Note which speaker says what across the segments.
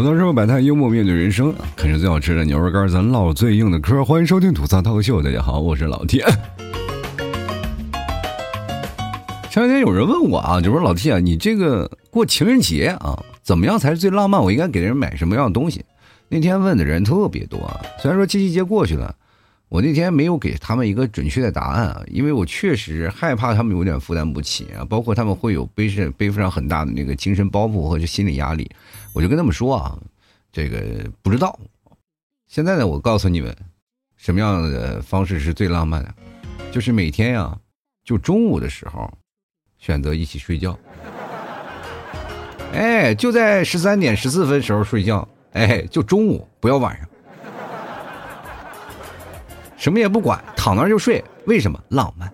Speaker 1: 吐槽社会百态，幽默面对人生。啃着最好吃的牛肉干，咱唠最硬的嗑。欢迎收听吐槽脱口秀，大家好，我是老铁。前两天有人问我啊，就说老 T 啊，你这个过情人节啊，怎么样才是最浪漫？我应该给人买什么样的东西？那天问的人特别多，虽然说七夕节过去了。我那天没有给他们一个准确的答案啊，因为我确实害怕他们有点负担不起啊，包括他们会有背上背负上很大的那个精神包袱或者心理压力，我就跟他们说啊，这个不知道。现在呢，我告诉你们，什么样的方式是最浪漫的，就是每天呀，就中午的时候，选择一起睡觉，哎，就在十三点十四分时候睡觉，哎，就中午，不要晚上。什么也不管，躺那儿就睡，为什么浪漫？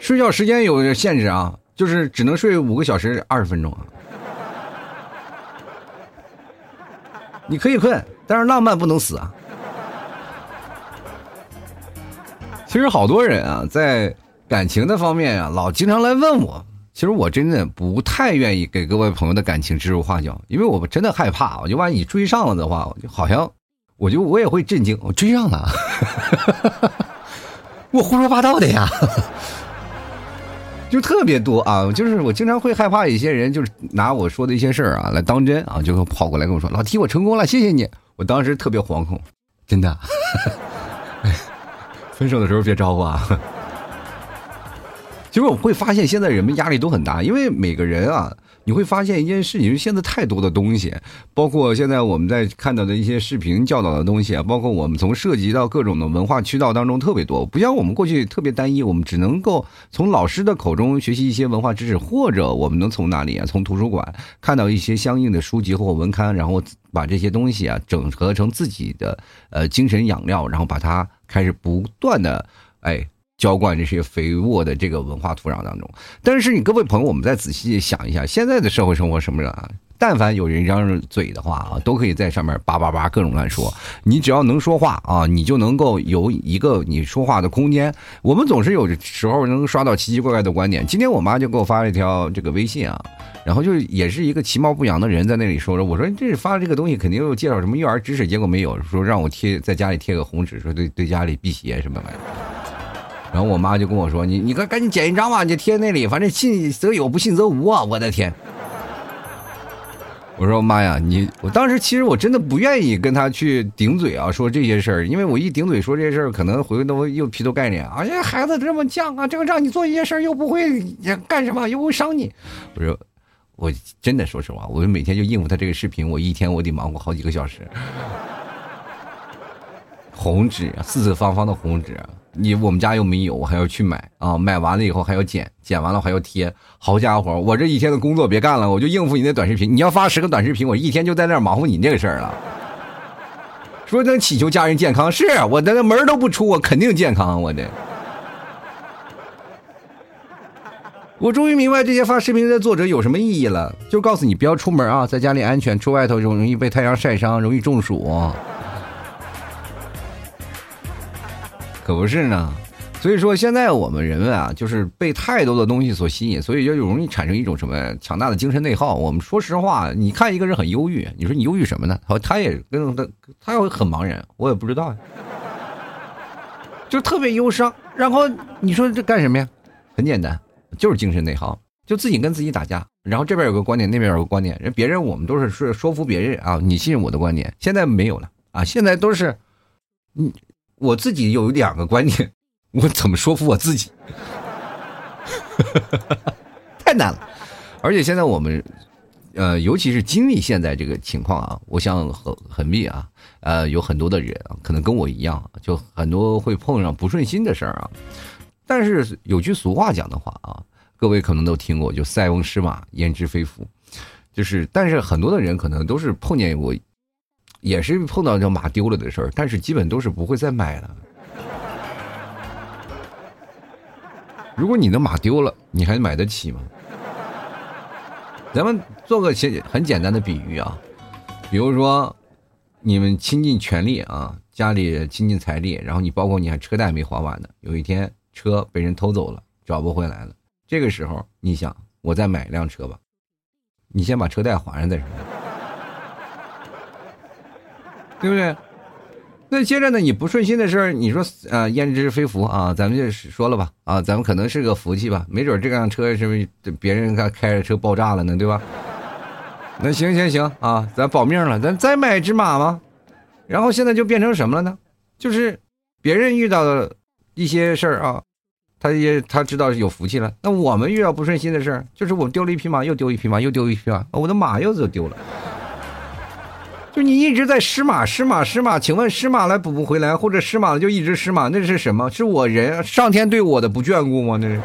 Speaker 1: 睡觉时间有限制啊，就是只能睡五个小时二十分钟啊。你可以困，但是浪漫不能死啊。其实好多人啊，在感情的方面啊，老经常来问我。其实我真的不太愿意给各位朋友的感情指手画脚，因为我真的害怕，我就万一追上了的话，我就好像，我就我也会震惊，我追上了，我胡说八道的呀，就特别多啊，就是我经常会害怕一些人，就是拿我说的一些事儿啊来当真啊，就会跑过来跟我说：“老提我成功了，谢谢你。”我当时特别惶恐，真的，分手的时候别招呼啊。其实我会发现，现在人们压力都很大，因为每个人啊，你会发现一件事情，现在太多的东西，包括现在我们在看到的一些视频教导的东西啊，包括我们从涉及到各种的文化渠道当中特别多，不像我们过去特别单一，我们只能够从老师的口中学习一些文化知识，或者我们能从哪里啊，从图书馆看到一些相应的书籍或文刊，然后把这些东西啊整合成自己的呃精神养料，然后把它开始不断的哎。浇灌这些肥沃的这个文化土壤当中，但是你各位朋友，我们再仔细想一下，现在的社会生活什么样啊？但凡有人张嘴的话啊，都可以在上面叭叭叭各种乱说。你只要能说话啊，你就能够有一个你说话的空间。我们总是有时候能刷到奇奇怪怪的观点。今天我妈就给我发了一条这个微信啊，然后就也是一个其貌不扬的人在那里说着，我说这是发这个东西肯定又介绍什么育儿知识，结果没有，说让我贴在家里贴个红纸，说对对家里辟邪什么玩意儿。然后我妈就跟我说：“你你赶赶紧剪一张吧，你就贴那里，反正信则有，不信则无啊！”我的天！我说妈呀，你我当时其实我真的不愿意跟他去顶嘴啊，说这些事儿，因为我一顶嘴说这些事儿，可能回头又劈头盖脸。哎呀，孩子这么犟啊，这个让你做一些事儿又不会干什么，又不会伤你。我说，我真的说实话，我每天就应付他这个视频，我一天我得忙活好几个小时。红纸，四四方方的红纸。你我们家又没有，我还要去买啊！买完了以后还要剪，剪完了还要贴。好家伙，我这一天的工作别干了，我就应付你那短视频。你要发十个短视频，我一天就在那忙活你这个事儿了。说能祈求家人健康，是我那门都不出，我肯定健康。我的，我终于明白这些发视频的作者有什么意义了，就告诉你不要出门啊，在家里安全，出外头容易被太阳晒伤，容易中暑。可不是呢，所以说现在我们人们啊，就是被太多的东西所吸引，所以就容易产生一种什么强大的精神内耗。我们说实话，你看一个人很忧郁，你说你忧郁什么呢？他他也跟他他会很茫然，我也不知道呀，就特别忧伤。然后你说这干什么呀？很简单，就是精神内耗，就自己跟自己打架。然后这边有个观点，那边有个观点，人别人我们都是说说服别人啊，你信任我的观点。现在没有了啊，现在都是你。我自己有两个观点，我怎么说服我自己？太难了，而且现在我们，呃，尤其是经历现在这个情况啊，我想很很密啊，呃，有很多的人啊，可能跟我一样，就很多会碰上不顺心的事儿啊。但是有句俗话讲的话啊，各位可能都听过，就“塞翁失马，焉知非福”，就是，但是很多的人可能都是碰见过。也是碰到这马丢了的事儿，但是基本都是不会再买了。如果你的马丢了，你还买得起吗？咱们做个简很简单的比喻啊，比如说你们倾尽全力啊，家里倾尽财力，然后你包括你还车贷没还完呢，有一天车被人偷走了，找不回来了，这个时候你想，我再买一辆车吧，你先把车贷还上再说，对不对？那接着呢，你不顺心的事儿，你说啊，焉知非福啊？咱们就说了吧，啊，咱们可能是个福气吧，没准这辆车是不是别人开开着车爆炸了呢，对吧？那行行行啊，咱保命了，咱再买只马吗？然后现在就变成什么了呢？就是别人遇到的一些事儿啊，他也他知道是有福气了。那我们遇到不顺心的事儿，就是我丢了一匹马，又丢一匹马，又丢一匹马，我的马又就丢了。就你一直在失马失马失马，请问失马了补不回来，或者失马了就一直失马，那是什么？是我人上天对我的不眷顾吗？那是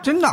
Speaker 1: 真的，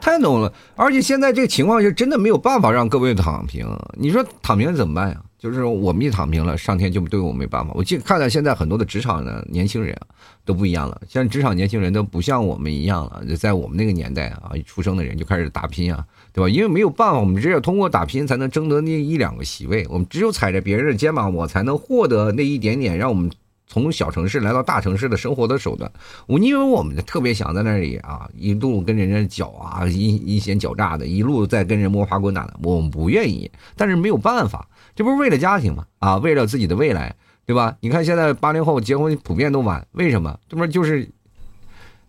Speaker 1: 太浓了。而且现在这个情况是真的没有办法让各位躺平。你说躺平怎么办呀？就是我们一躺平了，上天就对我没办法。我记看到现在很多的职场的年轻人，都不一样了。现在职场年轻人都不像我们一样了，就在我们那个年代啊，一出生的人就开始打拼啊，对吧？因为没有办法，我们只有通过打拼才能争得那一两个席位。我们只有踩着别人的肩膀，我才能获得那一点点让我们从小城市来到大城市的生活的手段。我因为我们特别想在那里啊，一路跟人家搅啊，阴阴险狡诈的，一路在跟人摸爬滚打的，我们不愿意，但是没有办法。这不是为了家庭吗？啊，为了自己的未来，对吧？你看现在八零后结婚普遍都晚，为什么？这不就是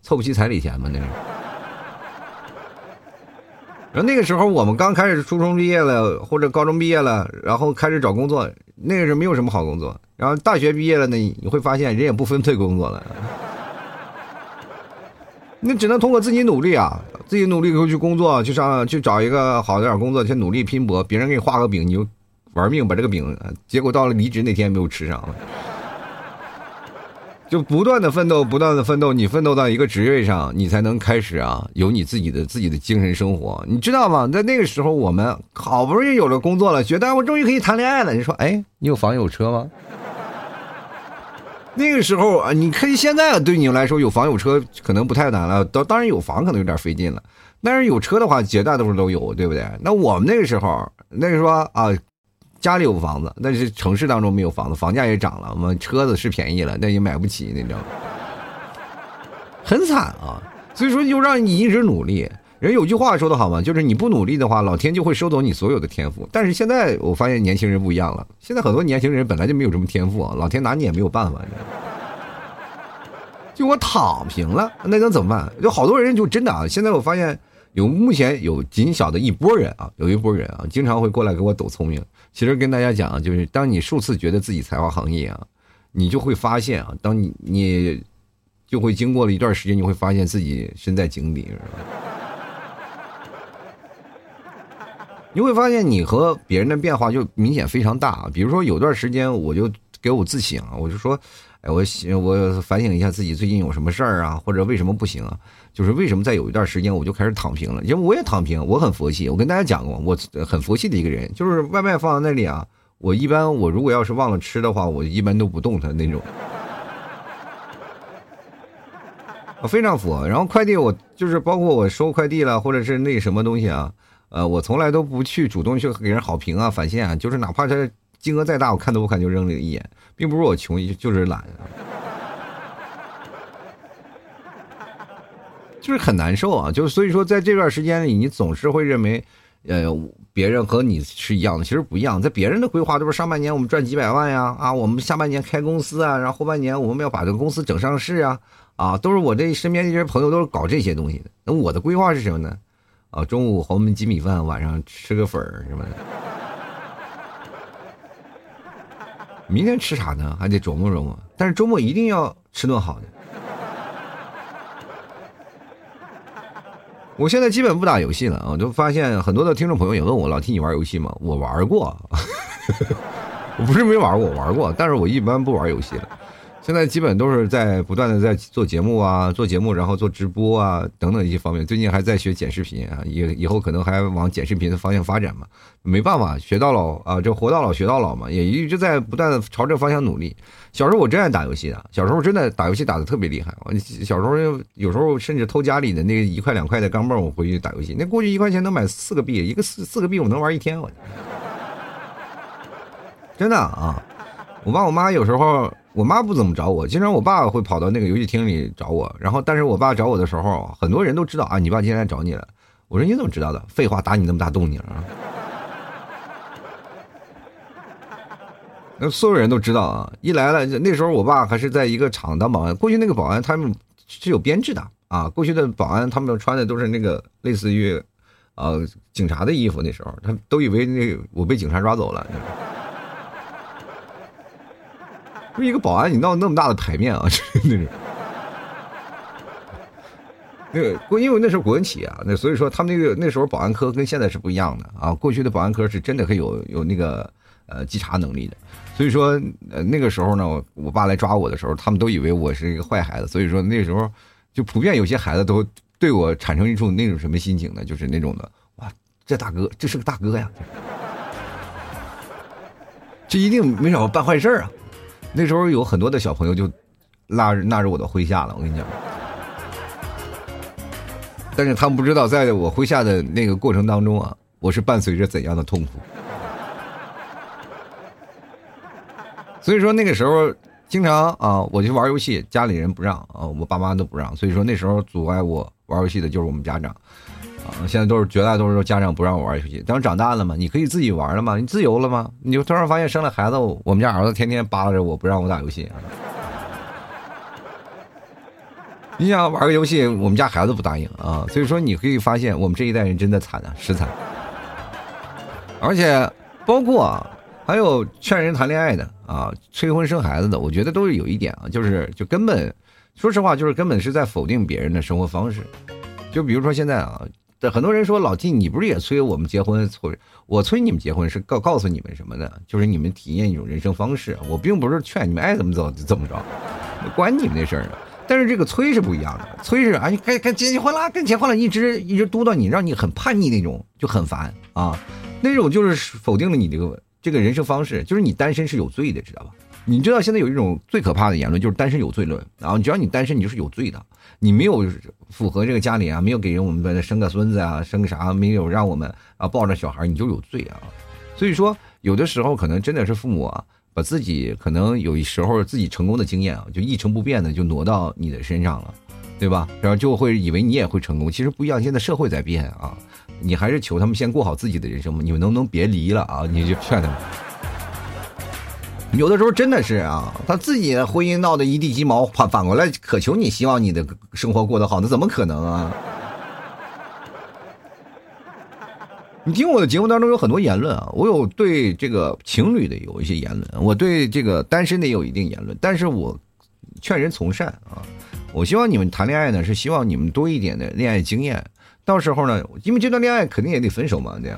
Speaker 1: 凑不齐彩礼钱吗？那是。然后那个时候我们刚开始初中毕业了或者高中毕业了，然后开始找工作，那个时候没有什么好工作。然后大学毕业了呢，你会发现人也不分配工作了，那只能通过自己努力啊，自己努力以后去工作，去上去找一个好点工作，去努力拼搏。别人给你画个饼，你就。玩命把这个饼，结果到了离职那天没有吃上，就不断的奋斗，不断的奋斗，你奋斗到一个职位上，你才能开始啊，有你自己的自己的精神生活，你知道吗？在那个时候，我们好不容易有了工作了，觉得我终于可以谈恋爱了。你说，哎，你有房有车吗？那个时候啊，你可以现在对你来说有房有车可能不太难了，当当然有房可能有点费劲了，但是有车的话，绝大多数都有，对不对？那我们那个时候，那个说啊。家里有房子，但是城市当中没有房子，房价也涨了。我们车子是便宜了，但也买不起，你知道吗？很惨啊！所以说，就让你一直努力。人有句话说的好嘛，就是你不努力的话，老天就会收走你所有的天赋。但是现在我发现年轻人不一样了，现在很多年轻人本来就没有什么天赋啊，老天拿你也没有办法。就我躺平了，那能怎么办？有好多人就真的啊，现在我发现有目前有仅小的一波人啊，有一波人啊，经常会过来给我抖聪明。其实跟大家讲，就是当你数次觉得自己才华横溢啊，你就会发现啊，当你你就会经过了一段时间，你会发现自己身在井底，你会发现你和别人的变化就明显非常大。比如说有段时间，我就给我自省啊，我就说。哎，我我反省一下自己最近有什么事儿啊，或者为什么不行啊？就是为什么在有一段时间我就开始躺平了？因为我也躺平，我很佛系。我跟大家讲过，我很佛系的一个人，就是外卖放在那里啊，我一般我如果要是忘了吃的话，我一般都不动它那种。我非常佛。然后快递我就是包括我收快递了，或者是那什么东西啊，呃，我从来都不去主动去给人好评啊、返现啊，就是哪怕这金额再大，我看都不看就扔了一眼。并不是我穷，就是懒，就是很难受啊！就是所以说，在这段时间里，你总是会认为，呃，别人和你是一样的，其实不一样。在别人的规划都是上半年我们赚几百万呀，啊，我们下半年开公司啊，然后后半年我们要把这个公司整上市啊，啊，都是我这身边这些朋友都是搞这些东西的。那我的规划是什么呢？啊，中午黄焖鸡米饭，晚上吃个粉儿什么的。明天吃啥呢？还得琢磨琢磨。但是周末一定要吃顿好的。我现在基本不打游戏了啊！就发现很多的听众朋友也问我：“老提你玩游戏吗？”我玩过，我不是没玩过，我玩过，但是我一般不玩游戏了。现在基本都是在不断的在做节目啊，做节目，然后做直播啊等等一些方面。最近还在学剪视频啊，以以后可能还往剪视频的方向发展嘛。没办法，学到老啊，就活到老学到老嘛，也一直在不断的朝这个方向努力。小时候我真爱打游戏的，小时候真的打游戏打的特别厉害。我小时候有时候甚至偷家里的那个一块两块的钢镚，我回去打游戏。那过去一块钱能买四个币，一个四四个币我能玩一天，我真的啊。我爸我妈有时候，我妈不怎么找我，经常我爸会跑到那个游戏厅里找我。然后，但是我爸找我的时候，很多人都知道啊，你爸今天来找你了。我说你怎么知道的？废话，打你那么大动静啊！那所有人都知道啊！一来了，那时候我爸还是在一个厂当保安。过去那个保安他们是有编制的啊。过去的保安他们穿的都是那个类似于，呃，警察的衣服。那时候他都以为那我被警察抓走了。就一个保安，你闹那么大的牌面啊，那种。那个过，因为那时候国营企业啊，那所以说他们那个那时候保安科跟现在是不一样的啊。过去的保安科是真的很有有那个呃稽查能力的，所以说呃那个时候呢，我爸来抓我的时候，他们都以为我是一个坏孩子，所以说那时候就普遍有些孩子都对我产生一种那种什么心情呢？就是那种的哇，这大哥这是个大哥呀，这一定没少办坏事啊。那时候有很多的小朋友就拉纳入我的麾下了，我跟你讲。但是他们不知道，在我麾下的那个过程当中啊，我是伴随着怎样的痛苦。所以说那个时候，经常啊，我去玩游戏，家里人不让啊，我爸妈都不让。所以说那时候阻碍我玩游戏的就是我们家长啊。现在都是绝大多数家长不让我玩游戏。等长大了嘛，你可以自己玩了嘛，你自由了吗？你就突然发现生了孩子，我们家儿子天天扒拉着我不让我打游戏。你想玩个游戏，我们家孩子不答应啊，所以说你可以发现我们这一代人真的惨啊，实惨。而且包括啊，还有劝人谈恋爱的啊，催婚生孩子的，我觉得都是有一点啊，就是就根本，说实话，就是根本是在否定别人的生活方式。就比如说现在啊，很多人说老季，你不是也催我们结婚？催我催你们结婚是告告诉你们什么的？就是你们体验一种人生方式。我并不是劝你们爱怎么走就怎么着，管你们那事儿呢。但是这个催是不一样的，催是啊，你该该结结婚了，该结婚了，一直一直督到你，让你很叛逆那种，就很烦啊。那种就是否定了你这个这个人生方式，就是你单身是有罪的，知道吧？你知道现在有一种最可怕的言论，就是单身有罪论啊。只要你单身，你就是有罪的，你没有符合这个家里啊，没有给人我们生个孙子啊，生个啥，没有让我们啊抱着小孩，你就有罪啊。所以说，有的时候可能真的是父母啊。把自己可能有时候自己成功的经验啊，就一成不变的就挪到你的身上了，对吧？然后就会以为你也会成功，其实不一样。现在社会在变啊，你还是求他们先过好自己的人生嘛。你们能不能别离了啊？你就劝他们。有的时候真的是啊，他自己的婚姻闹得一地鸡毛，反反过来渴求你，希望你的生活过得好，那怎么可能啊？你听我的节目当中有很多言论啊，我有对这个情侣的有一些言论，我对这个单身的有一定言论，但是我劝人从善啊，我希望你们谈恋爱呢，是希望你们多一点的恋爱经验，到时候呢，因为这段恋爱肯定也得分手嘛，这样，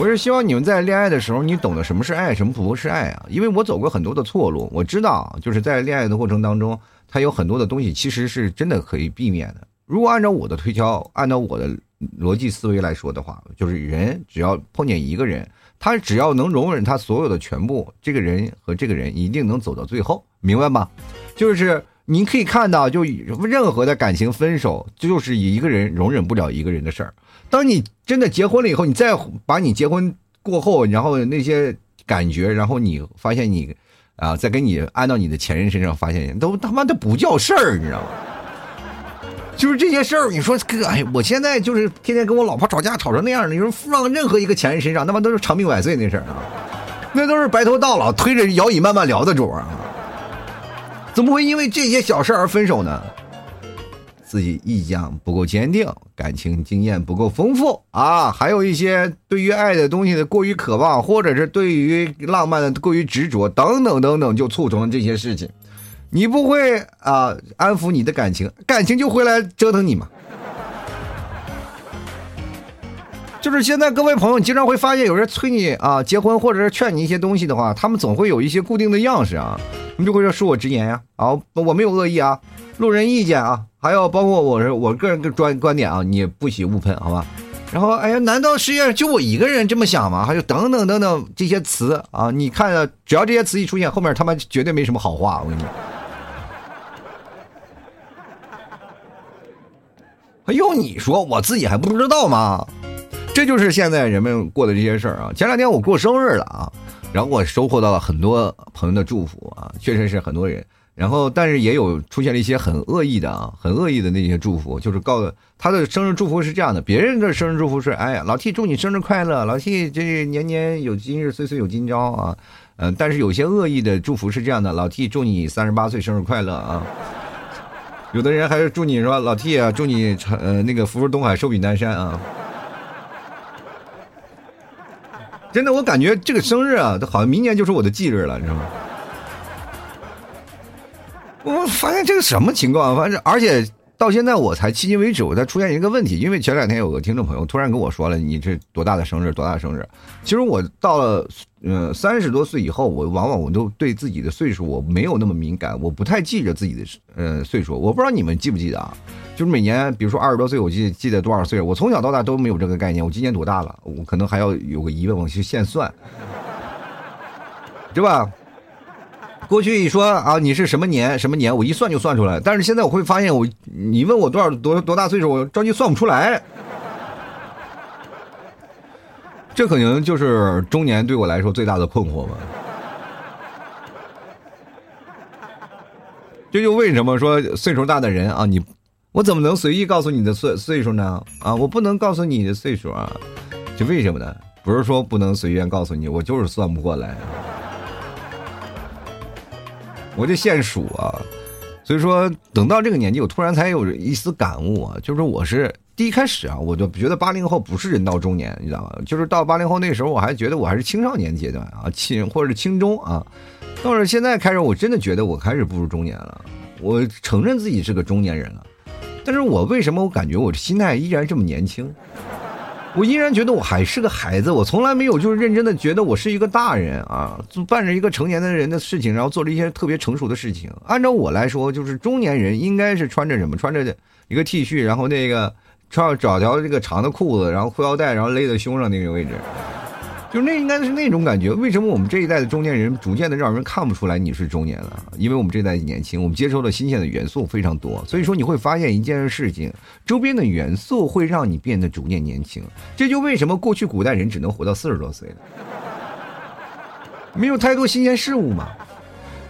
Speaker 1: 我是希望你们在恋爱的时候，你懂得什么是爱，什么不是爱啊，因为我走过很多的错路，我知道就是在恋爱的过程当中，它有很多的东西其实是真的可以避免的，如果按照我的推敲，按照我的。逻辑思维来说的话，就是人只要碰见一个人，他只要能容忍他所有的全部，这个人和这个人一定能走到最后，明白吗？就是你可以看到，就任何的感情分手，就是一个人容忍不了一个人的事儿。当你真的结婚了以后，你再把你结婚过后，然后那些感觉，然后你发现你啊，再跟你安到你的前任身上，发现都他妈的不叫事儿，你知道吗？就是这些事儿，你说哥，哎，我现在就是天天跟我老婆吵架，吵成那样，你说放任何一个前任身上，他妈都是长命百岁那事儿啊，那都是白头到老，推着摇椅慢慢聊的主啊，怎么会因为这些小事而分手呢？自己意向不够坚定，感情经验不够丰富啊，还有一些对于爱的东西的过于渴望，或者是对于浪漫的过于执着，等等等等，就促成了这些事情。你不会啊，安抚你的感情，感情就会来折腾你嘛。就是现在各位朋友，经常会发现有人催你啊结婚，或者是劝你一些东西的话，他们总会有一些固定的样式啊。你就会说恕我直言呀，啊，我没有恶意啊，路人意见啊，还有包括我是我个人的专观点啊，你不许误喷，好吧？然后，哎呀，难道世界上就我一个人这么想吗？还有等等等等这些词啊，你看，只要这些词一出现，后面他妈绝对没什么好话，我跟你讲。还用你说？我自己还不知道吗？这就是现在人们过的这些事儿啊。前两天我过生日了啊，然后我收获到了很多朋友的祝福啊，确实是很多人然后但是也有出现了一些很恶意的啊，很恶意的那些祝福，就是告诉他的生日祝福是这样的，别人的生日祝福是，哎呀，老 T 祝你生日快乐，老 T 这年年有今日，岁岁有今朝啊，嗯，但是有些恶意的祝福是这样的，老 T 祝你三十八岁生日快乐啊。有的人还是祝你说老 T 啊，祝你呃那个福如东海，寿比南山啊！真的，我感觉这个生日啊，好像明年就是我的忌日了，你知道吗？我发现这个什么情况？反正而且。到现在我才迄今为止，我才出现一个问题，因为前两天有个听众朋友突然跟我说了：“你这多大的生日？多大的生日？”其实我到了呃三十多岁以后，我往往我都对自己的岁数我没有那么敏感，我不太记着自己的呃岁数。我不知道你们记不记得啊？就是每年，比如说二十多岁，我记记得多少岁？我从小到大都没有这个概念。我今年多大了？我可能还要有个疑问，我去现算，对吧？过去一说啊，你是什么年什么年，我一算就算出来。但是现在我会发现，我你问我多少多多大岁数，我着急算不出来。这可能就是中年对我来说最大的困惑吧。这就为什么说岁数大的人啊，你我怎么能随意告诉你的岁岁数呢？啊，我不能告诉你的岁数啊，这为什么呢？不是说不能随便告诉你，我就是算不过来。我就现数啊，所以说等到这个年纪，我突然才有一丝感悟啊，就是我是第一开始啊，我就觉得八零后不是人到中年，你知道吗？就是到八零后那时候，我还觉得我还是青少年阶段啊，青或者是青中啊，到了现在开始，我真的觉得我开始步入中年了，我承认自己是个中年人了，但是我为什么我感觉我的心态依然这么年轻？我依然觉得我还是个孩子，我从来没有就是认真的觉得我是一个大人啊，就办着一个成年的人的事情，然后做了一些特别成熟的事情。按照我来说，就是中年人应该是穿着什么？穿着一个 T 恤，然后那个穿找条这个长的裤子，然后裤腰带，然后勒在胸上那个位置。就那应该是那种感觉。为什么我们这一代的中年人逐渐的让人看不出来你是中年了？因为我们这一代年轻，我们接受的新鲜的元素非常多，所以说你会发现一件事情，周边的元素会让你变得逐渐年轻。这就为什么过去古代人只能活到四十多岁了，没有太多新鲜事物嘛。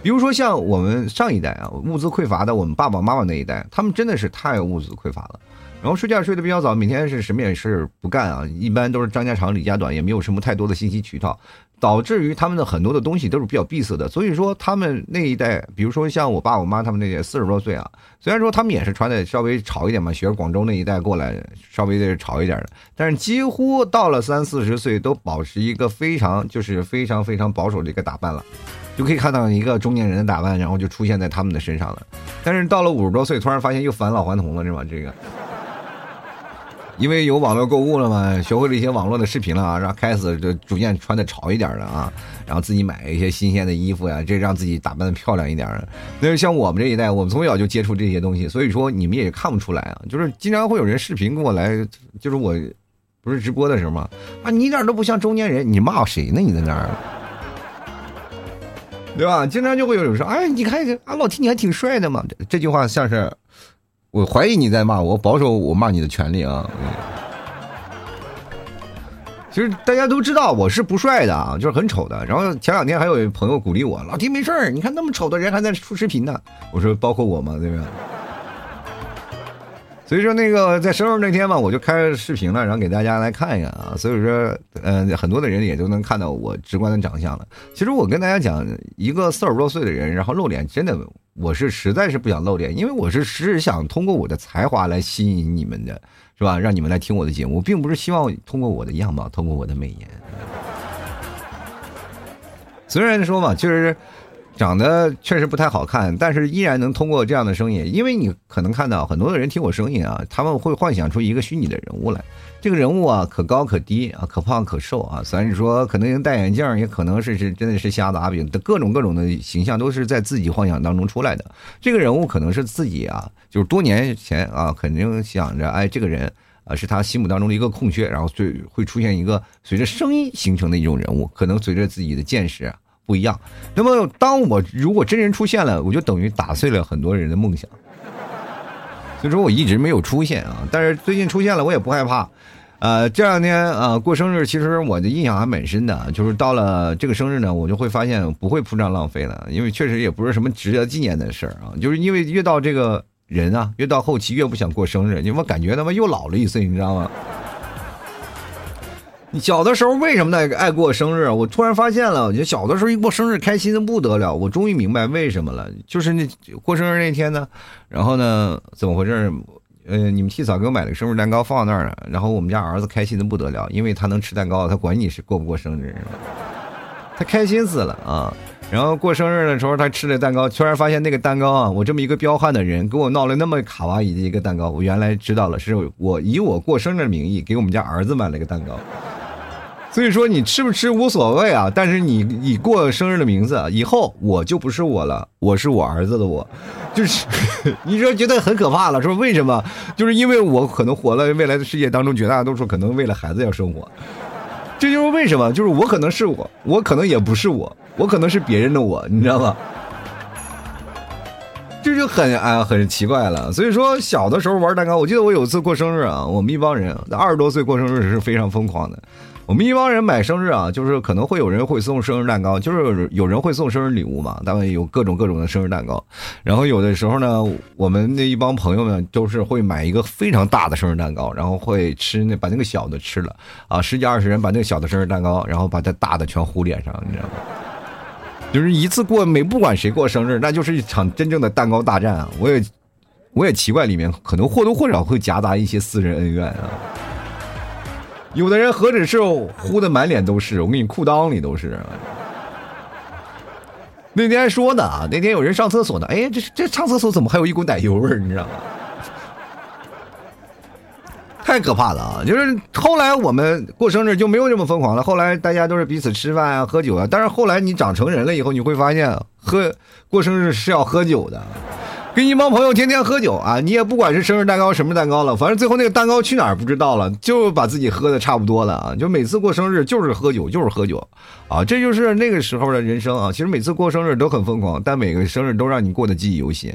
Speaker 1: 比如说像我们上一代啊，物资匮乏的我们爸爸妈妈那一代，他们真的是太物资匮乏了。然后睡觉睡得比较早，每天是什么也是不干啊，一般都是张家长李家短，也没有什么太多的信息渠道，导致于他们的很多的东西都是比较闭塞的。所以说他们那一代，比如说像我爸我妈他们那些四十多岁啊，虽然说他们也是穿的稍微潮一点嘛，学广州那一代过来，稍微的潮一点的，但是几乎到了三四十岁都保持一个非常就是非常非常保守的一个打扮了，就可以看到一个中年人的打扮，然后就出现在他们的身上了。但是到了五十多岁，突然发现又返老还童了，是吧？这个。因为有网络购物了嘛，学会了一些网络的视频了啊，然后开始就逐渐穿的潮一点的啊，然后自己买一些新鲜的衣服呀，这让自己打扮的漂亮一点。那像我们这一代，我们从小就接触这些东西，所以说你们也看不出来啊。就是经常会有人视频跟我来，就是我不是直播的时候嘛，啊，你一点都不像中年人，你骂谁呢？你在那儿，对吧？经常就会有人说，哎，你看啊，老提你还挺帅的嘛。这句话像是。我怀疑你在骂我，保守我骂你的权利啊！其实大家都知道我是不帅的啊，就是很丑的。然后前两天还有朋友鼓励我：“老弟没事儿，你看那么丑的人还在出视频呢。”我说：“包括我吗？对吧？”所以说那个在生日那天嘛，我就开视频了，然后给大家来看一看啊。所以说，呃，很多的人也都能看到我直观的长相了。其实我跟大家讲，一个四十多岁的人，然后露脸，真的。我是实在是不想露脸，因为我是只想通过我的才华来吸引你们的，是吧？让你们来听我的节目，并不是希望通过我的样貌，通过我的美颜。虽然说嘛，确实长得确实不太好看，但是依然能通过这样的声音，因为你可能看到很多的人听我声音啊，他们会幻想出一个虚拟的人物来。这个人物啊，可高可低啊，可胖可瘦啊。虽然说可能戴眼镜，也可能是是真的是瞎子阿炳的各种各种的形象，都是在自己幻想当中出来的。这个人物可能是自己啊，就是多年前啊，肯定想着，哎，这个人啊是他心目当中的一个空缺，然后最会出现一个随着声音形成的一种人物，可能随着自己的见识不一样。那么，当我如果真人出现了，我就等于打碎了很多人的梦想。所以说我一直没有出现啊，但是最近出现了，我也不害怕。呃，这两天啊过生日，其实我的印象还蛮深的，就是到了这个生日呢，我就会发现不会铺张浪费了，因为确实也不是什么值得纪念的事儿啊，就是因为越到这个人啊，越到后期越不想过生日，因为感觉他妈又老了一岁，你知道吗？你小的时候为什么呢爱过生日？我突然发现了，我觉得小的时候一过生日开心的不得了。我终于明白为什么了，就是那过生日那天呢，然后呢怎么回事？呃，你们替嫂给我买了个生日蛋糕放那儿了，然后我们家儿子开心的不得了，因为他能吃蛋糕，他管你是过不过生日，他开心死了啊！然后过生日的时候，他吃了蛋糕，突然发现那个蛋糕啊，我这么一个彪悍的人给我闹了那么卡哇伊的一个蛋糕，我原来知道了，是我以我过生日的名义给我们家儿子买了一个蛋糕。所以说你吃不吃无所谓啊，但是你你过生日的名字，以后我就不是我了，我是我儿子的我，就是 你说觉得很可怕了，说为什么？就是因为我可能活了未来的世界当中，绝大多数可能为了孩子要生活，这就是为什么？就是我可能是我，我可能也不是我，我可能是别人的我，你知道吗？这就很啊很奇怪了。所以说小的时候玩蛋糕，我记得我有一次过生日啊，我们一帮人二十多岁过生日是非常疯狂的。我们一帮人买生日啊，就是可能会有人会送生日蛋糕，就是有人会送生日礼物嘛，当然有各种各种的生日蛋糕。然后有的时候呢，我们那一帮朋友们都是会买一个非常大的生日蛋糕，然后会吃那把那个小的吃了啊，十几二十人把那个小的生日蛋糕，然后把它大的全糊脸上，你知道吗？就是一次过每不管谁过生日，那就是一场真正的蛋糕大战啊！我也我也奇怪里面可能或多或少会夹杂一些私人恩怨啊。有的人何止是呼的满脸都是，我给你裤裆里都是。那天说呢啊，那天有人上厕所呢，哎，这这上厕所怎么还有一股奶油味儿？你知道吗？太可怕了啊！就是后来我们过生日就没有这么疯狂了，后来大家都是彼此吃饭啊、喝酒啊。但是后来你长成人了以后，你会发现喝过生日是要喝酒的。跟一帮朋友天天喝酒啊，你也不管是生日蛋糕什么蛋糕了，反正最后那个蛋糕去哪儿不知道了，就把自己喝的差不多了啊！就每次过生日就是喝酒，就是喝酒，啊，这就是那个时候的人生啊！其实每次过生日都很疯狂，但每个生日都让你过得记忆犹新。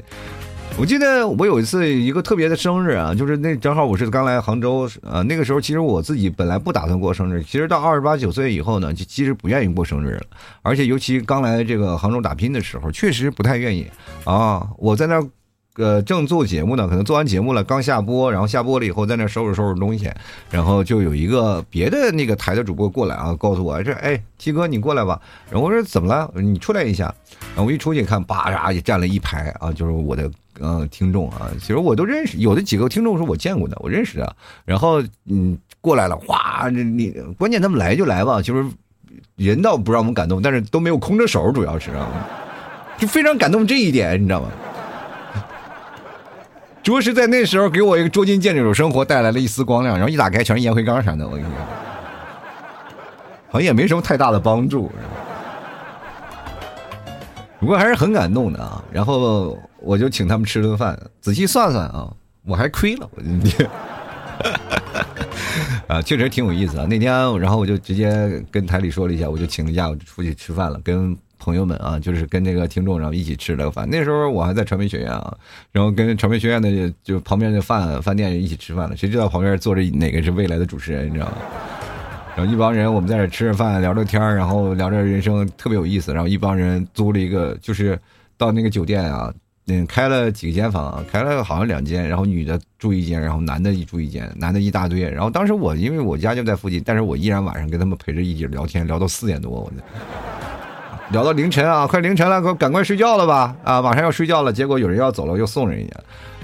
Speaker 1: 我记得我有一次一个特别的生日啊，就是那正好我是刚来杭州啊，那个时候其实我自己本来不打算过生日，其实到二十八九岁以后呢，就其实不愿意过生日了，而且尤其刚来这个杭州打拼的时候，确实不太愿意啊。我在那呃正做节目呢，可能做完节目了，刚下播，然后下播了以后在那收拾收拾东西，然后就有一个别的那个台的主播过来啊，告诉我这哎七哥你过来吧，然后我说怎么了？你出来一下，然后我一出去看，叭嚓也站了一排啊，就是我的。嗯，听众啊，其实我都认识，有的几个听众是我见过的，我认识的。然后嗯，过来了，哗，你关键他们来就来吧，就是人倒不让我们感动，但是都没有空着手，主要是啊，就非常感动这一点，你知道吗？着实在那时候给我一个捉襟见肘生活带来了一丝光亮，然后一打开全是烟灰缸啥的，我跟你说，好像也没什么太大的帮助。不过还是很感动的啊，然后我就请他们吃顿饭。仔细算算啊，我还亏了，我今天 啊，确实挺有意思啊。那天，然后我就直接跟台里说了一下，我就请了假，我就出去吃饭了，跟朋友们啊，就是跟那个听众然后一起吃了个饭。那时候我还在传媒学院啊，然后跟传媒学院的就旁边的饭饭店一起吃饭了。谁知道旁边坐着哪个是未来的主持人，你知道吗？然后一帮人，我们在这吃着饭，聊着天然后聊着人生，特别有意思。然后一帮人租了一个，就是到那个酒店啊，嗯，开了几个间房，开了好像两间，然后女的住一间，然后男的一住一间，男的一大堆。然后当时我因为我家就在附近，但是我依然晚上跟他们陪着一起聊天，聊到四点多，我就聊到凌晨啊，快凌晨了，快赶快睡觉了吧？啊，马上要睡觉了，结果有人要走了，又送人家。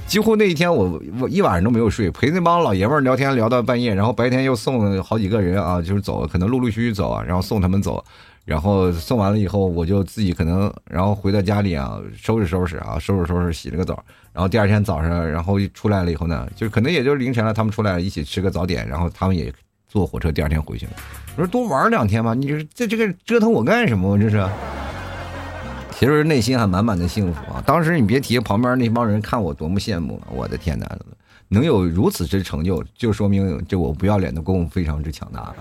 Speaker 1: 几乎那一天我我一晚上都没有睡，陪那帮老爷们聊天聊到半夜，然后白天又送好几个人啊，就是走，可能陆陆续续走，然后送他们走，然后送完了以后，我就自己可能然后回到家里啊，收拾收拾啊，收拾收拾洗了个澡，然后第二天早上，然后出来了以后呢，就可能也就凌晨了，他们出来了一起吃个早点，然后他们也坐火车第二天回去了。我说多玩两天吧，你这这这个折腾我干什么？这是。其实内心还满满的幸福啊！当时你别提旁边那帮人看我多么羡慕了，我的天哪，能有如此之成就，就说明这我不要脸的功夫非常之强大。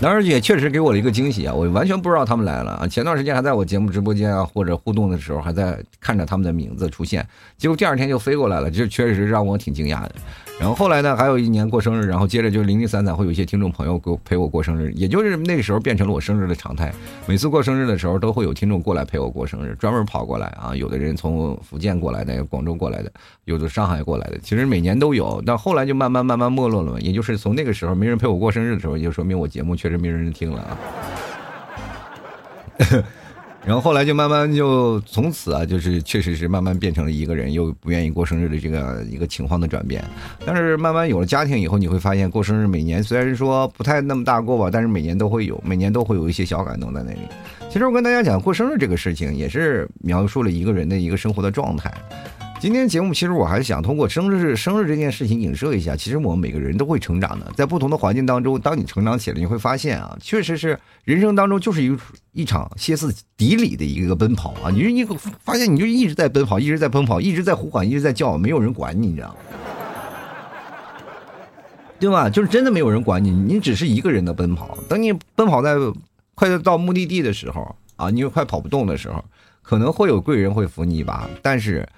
Speaker 1: 当时也确实给我了一个惊喜啊！我完全不知道他们来了啊！前段时间还在我节目直播间啊或者互动的时候，还在看着他们的名字出现，结果第二天就飞过来了，这确实让我挺惊讶的。然后后来呢，还有一年过生日，然后接着就零零散散会有一些听众朋友给我陪我过生日，也就是那个时候变成了我生日的常态。每次过生日的时候，都会有听众过来陪我过生日，专门跑过来啊！有的人从福建过来的，广州过来的，有的上海过来的，其实每年都有。但后来就慢慢慢慢没落了嘛，也就是从那个时候没人陪我过生日的时候，就说明我节目确实没人听了啊。然后后来就慢慢就从此啊，就是确实是慢慢变成了一个人又不愿意过生日的这个一个情况的转变。但是慢慢有了家庭以后，你会发现过生日每年虽然说不太那么大过吧，但是每年都会有，每年都会有一些小感动在那里。其实我跟大家讲过生日这个事情，也是描述了一个人的一个生活的状态。今天节目其实我还是想通过生日生日这件事情影射一下，其实我们每个人都会成长的，在不同的环境当中，当你成长起来，你会发现啊，确实是人生当中就是一一场歇斯底里的一个奔跑啊，你你发现你就一直在奔跑，一直在奔跑，一直在呼唤，一直在叫，没有人管你，你知道吗？对吧？就是真的没有人管你，你只是一个人的奔跑。等你奔跑在快到目的地的时候啊，你又快跑不动的时候，可能会有贵人会扶你一把，但是。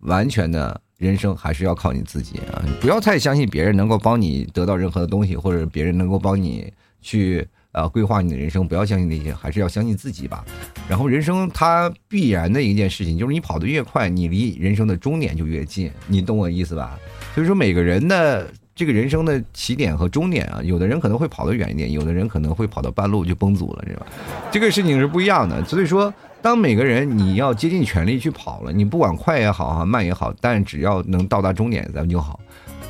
Speaker 1: 完全的人生还是要靠你自己啊！不要太相信别人能够帮你得到任何的东西，或者别人能够帮你去呃规划你的人生。不要相信那些，还是要相信自己吧。然后，人生它必然的一件事情就是，你跑得越快，你离人生的终点就越近。你懂我意思吧？所以说，每个人的这个人生的起点和终点啊，有的人可能会跑得远一点，有的人可能会跑到半路就崩组了，是吧？这个事情是不一样的。所以说。当每个人你要竭尽全力去跑了，你不管快也好哈，慢也好，但只要能到达终点，咱们就好。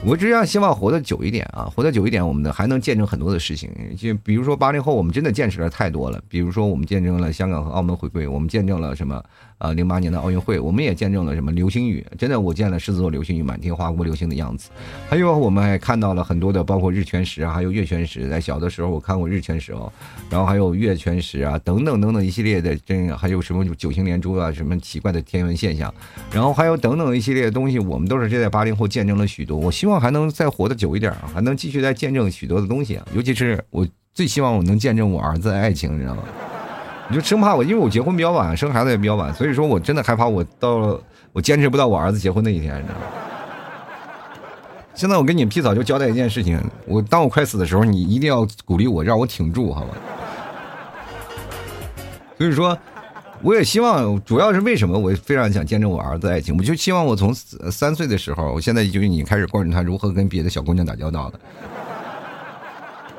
Speaker 1: 我只要希望活得久一点啊，活得久一点，我们呢还能见证很多的事情。就比如说八零后，我们真的见识了太多了。比如说我们见证了香港和澳门回归，我们见证了什么？啊，零八年的奥运会，我们也见证了什么流星雨？真的，我见了狮子座流星雨满天划过流星的样子。还有，我们还看到了很多的，包括日全食啊，还有月全食。在小的时候，我看过日全食哦，然后还有月全食啊，等等等等一系列的，真还有什么九星连珠啊，什么奇怪的天文现象，然后还有等等一系列的东西，我们都是这在八零后见证了许多。我希望还能再活得久一点，还能继续再见证许多的东西啊，尤其是我最希望我能见证我儿子的爱情，你知道吗？你就生怕我，因为我结婚比较晚，生孩子也比较晚，所以说我真的害怕我到了我坚持不到我儿子结婚那一天，你知道吗？现在我跟你们皮早就交代一件事情，我当我快死的时候，你一定要鼓励我，让我挺住，好吧？所以说，我也希望，主要是为什么我非常想见证我儿子爱情，我就希望我从三岁的时候，我现在就已经开始关注他如何跟别的小姑娘打交道了，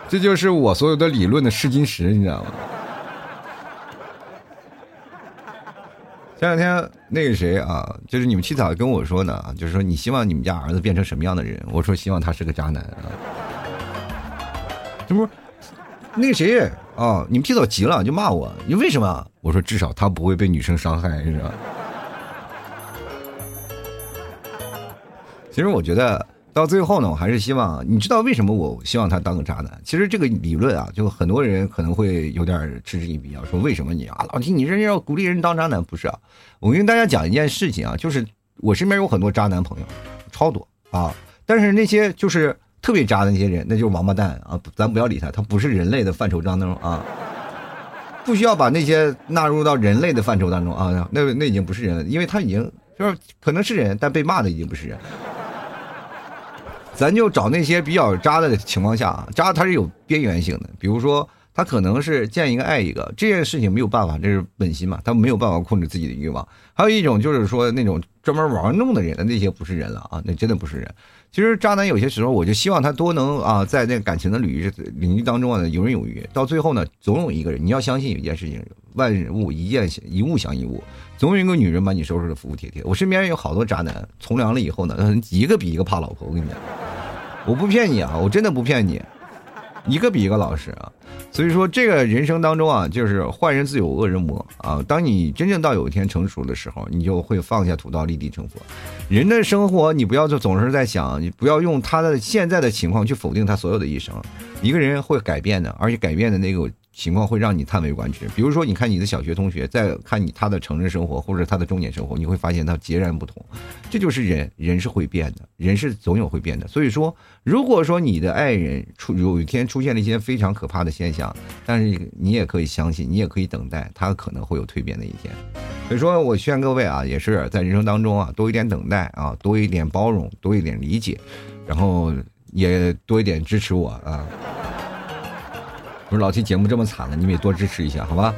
Speaker 1: 这就是我所有的理论的试金石，你知道吗？前两天那个谁啊，就是你们七嫂跟我说呢，就是说你希望你们家儿子变成什么样的人？我说希望他是个渣男啊。这不，那个谁啊，你们七嫂急了就骂我，你为什么？我说至少他不会被女生伤害，是吧？其实我觉得。到最后呢，我还是希望你知道为什么我希望他当个渣男。其实这个理论啊，就很多人可能会有点嗤之以鼻啊，说为什么你啊，老提你这要鼓励人当渣男？不是啊，我跟大家讲一件事情啊，就是我身边有很多渣男朋友，超多啊。但是那些就是特别渣的那些人，那就是王八蛋啊，咱不要理他，他不是人类的范畴当中啊，不需要把那些纳入到人类的范畴当中啊，那那已经不是人了，因为他已经就是可能是人，但被骂的已经不是人。咱就找那些比较渣的情况下啊，渣它是有边缘性的，比如说他可能是见一个爱一个，这件事情没有办法，这是本心嘛，他没有办法控制自己的欲望。还有一种就是说那种专门玩弄的人，那些不是人了啊，那真的不是人。其实渣男有些时候，我就希望他多能啊，在那个感情的领域领域当中啊游刃有余。到最后呢，总有一个人，你要相信有一件事情，万物一见一物降一物，总有一个女人把你收拾的服服帖帖。我身边有好多渣男，从良了以后呢，一个比一个怕老婆。我跟你讲。我不骗你啊，我真的不骗你，一个比一个老实啊。所以说，这个人生当中啊，就是坏人自有恶人磨啊。当你真正到有一天成熟的时候，你就会放下屠刀立地成佛。人的生活，你不要就总是在想，你不要用他的现在的情况去否定他所有的一生。一个人会改变的，而且改变的那个情况会让你叹为观止。比如说，你看你的小学同学，在看你他的成人生活或者他的中年生活，你会发现他截然不同。这就是人，人是会变的，人是总有会变的。所以说，如果说你的爱人出有一天出现了一些非常可怕的现象，但是你也可以相信，你也可以等待，他可能会有蜕变的一天。所以说我劝各位啊，也是在人生当中啊，多一点等待啊，多一点包容，多一点理解，然后也多一点支持我啊。不是老 T 节目这么惨了，你们也多支持一下，好吧？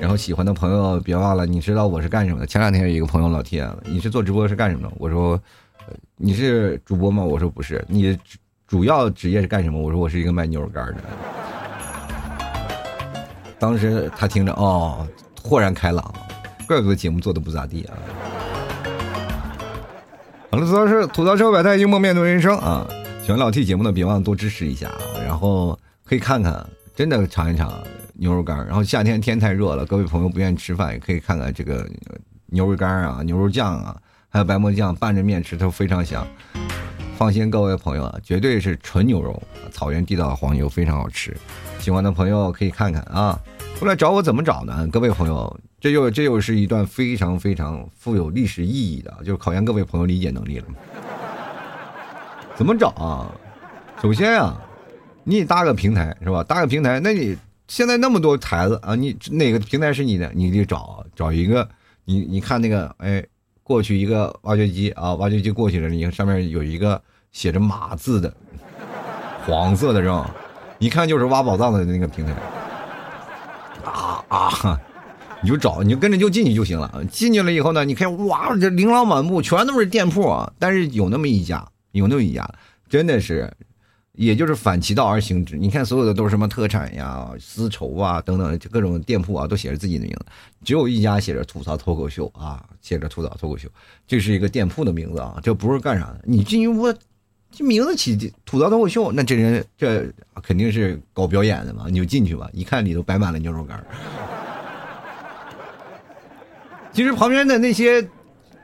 Speaker 1: 然后喜欢的朋友别忘了，你知道我是干什么的？前两天有一个朋友老 T，你是做直播是干什么的？我说，你是主播吗？我说不是。你主要职业是干什么？我说我是一个卖牛肉干的。当时他听着哦，豁然开朗，怪不得节目做的不咋地啊。好了，吐槽是吐槽车百态，幽默面对人生啊。喜欢老 T 节目的别忘了多支持一下啊，然后可以看看。真的尝一尝牛肉干然后夏天天太热了，各位朋友不愿意吃饭，也可以看看这个牛肉干啊、牛肉酱啊，还有白馍酱拌着面吃都非常香。放心，各位朋友啊，绝对是纯牛肉，草原地道黄油，非常好吃。喜欢的朋友可以看看啊。过来找我怎么找呢？各位朋友，这又这又是一段非常非常富有历史意义的，就是考验各位朋友理解能力了。怎么找啊？首先啊。你搭个平台是吧？搭个平台，那你现在那么多台子啊，你哪个平台是你的？你得找找一个，你你看那个，哎，过去一个挖掘机啊，挖掘机过去了，你看上面有一个写着“马”字的，黄色的是吧？一看就是挖宝藏的那个平台。啊啊！你就找，你就跟着就进去就行了。进去了以后呢，你看哇，这琳琅满目，全都是店铺啊。但是有那么一家，有那么一家，真的是。也就是反其道而行之，你看所有的都是什么特产呀、丝绸啊等等，各种店铺啊都写着自己的名字，只有一家写着吐槽脱口秀啊，写着吐槽脱口秀，这是一个店铺的名字啊，这不是干啥的。你进去我，这名字起吐槽脱口秀，那这人这肯定是搞表演的嘛，你就进去吧，一看里头摆满了牛肉干。其实旁边的那些。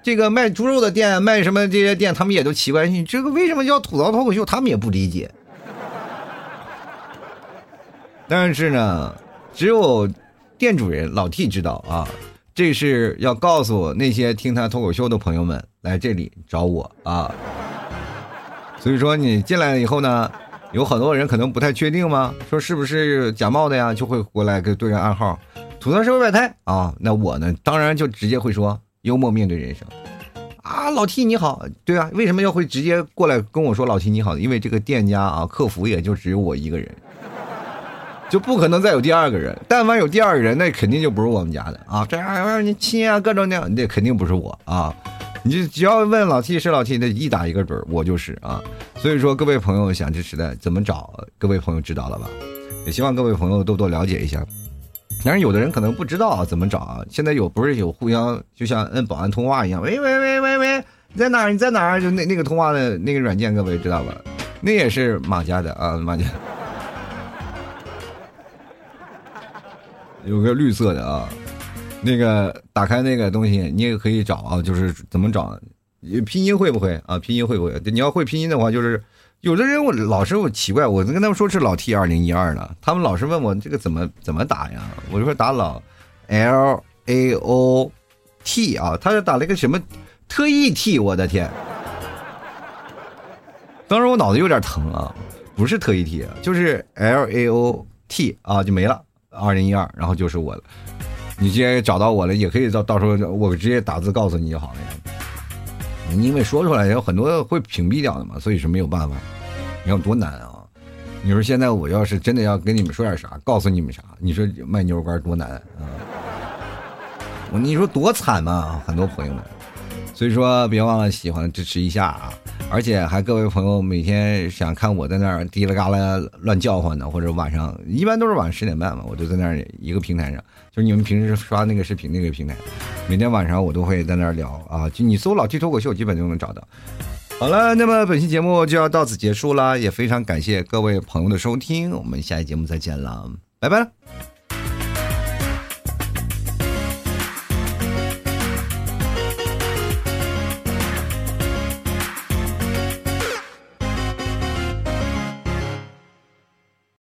Speaker 1: 这个卖猪肉的店，卖什么这些店，他们也都奇怪，你这个为什么叫吐槽脱口秀？他们也不理解。但是呢，只有店主人老 T 知道啊，这是要告诉那些听他脱口秀的朋友们，来这里找我啊。所以说你进来了以后呢，有很多人可能不太确定吗？说是不是假冒的呀？就会过来给对个暗号，吐槽社会百态啊。那我呢，当然就直接会说。幽默面对人生，啊，老 T 你好，对啊，为什么要会直接过来跟我说老 T 你好？因为这个店家啊，客服也就只有我一个人，就不可能再有第二个人。但凡有第二个人，那肯定就不是我们家的啊。这样你亲啊，各种那样，那肯定不是我啊。你就只要问老 T 是老 T，那一打一个准，我就是啊。所以说，各位朋友想支持的怎么找？各位朋友知道了吧？也希望各位朋友多多了解一下。但是有的人可能不知道，怎么找啊？现在有不是有互相就像摁保安通话一样，喂喂喂喂喂，你在哪儿？你在哪儿？就那那个通话的那个软件，各位知道吧？那也是马家的啊，马家有个绿色的啊，那个打开那个东西，你也可以找啊，就是怎么找？拼音会不会啊？拼音会不会？你要会拼音的话，就是。有的人我老是我奇怪，我跟他们说是老 T 二零一二的，他们老是问我这个怎么怎么打呀？我就说打老 L A O T 啊，他是打了一个什么特意 T，我的天！当时我脑子有点疼啊，不是特意 T，就是 L A O T 啊，就没了。二零一二，然后就是我了。你既然找到我了，也可以到到时候我直接打字告诉你就好了呀。因为说出来有很多会屏蔽掉的嘛，所以是没有办法。你看多难啊！你说现在我要是真的要跟你们说点啥，告诉你们啥？你说卖牛肉干多难啊！我你说多惨嘛！很多朋友们，所以说别忘了喜欢支持一下啊！而且还各位朋友每天想看我在那儿滴啦嘎啦乱叫唤的，或者晚上一般都是晚上十点半嘛，我就在那儿一个平台上，就是你们平时刷那个视频那个平台，每天晚上我都会在那儿聊啊，就你搜老 T 脱口秀，基本就能找到。好了，那么本期节目就要到此结束了，也非常感谢各位朋友的收听，我们下期节目再见了，拜拜。